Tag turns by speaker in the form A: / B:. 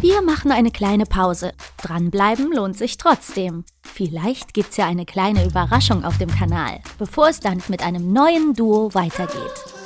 A: Wir machen eine kleine Pause. Dranbleiben lohnt sich trotzdem. Vielleicht gibt's ja eine kleine Überraschung auf dem Kanal, bevor es dann mit einem neuen Duo weitergeht.